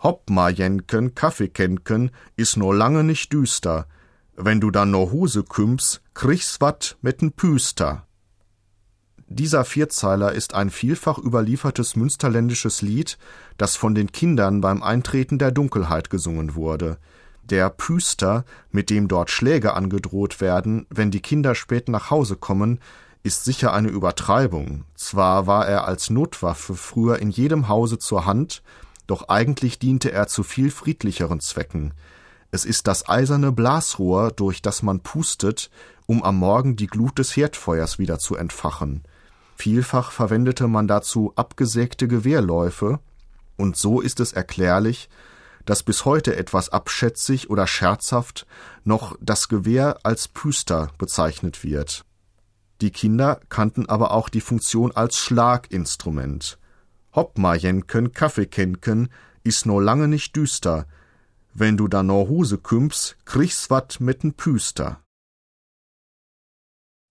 Hopp ma jenken, Kaffee kenken, is no lange nicht düster. Wenn du dann no Huse kümmst, kriegst wat mit'n Püster. Dieser Vierzeiler ist ein vielfach überliefertes münsterländisches Lied, das von den Kindern beim Eintreten der Dunkelheit gesungen wurde. Der Püster, mit dem dort Schläge angedroht werden, wenn die Kinder spät nach Hause kommen, ist sicher eine Übertreibung. Zwar war er als Notwaffe früher in jedem Hause zur Hand, doch eigentlich diente er zu viel friedlicheren Zwecken. Es ist das eiserne Blasrohr, durch das man pustet, um am Morgen die Glut des Herdfeuers wieder zu entfachen. Vielfach verwendete man dazu abgesägte Gewehrläufe, und so ist es erklärlich, dass bis heute etwas abschätzig oder scherzhaft noch das Gewehr als Püster bezeichnet wird. Die Kinder kannten aber auch die Funktion als Schlaginstrument. Hopp ma jenken, Kaffee kenken, is no lange nicht düster. Wenn du da no Huse kümmst, kriegst wat mit'n Püster.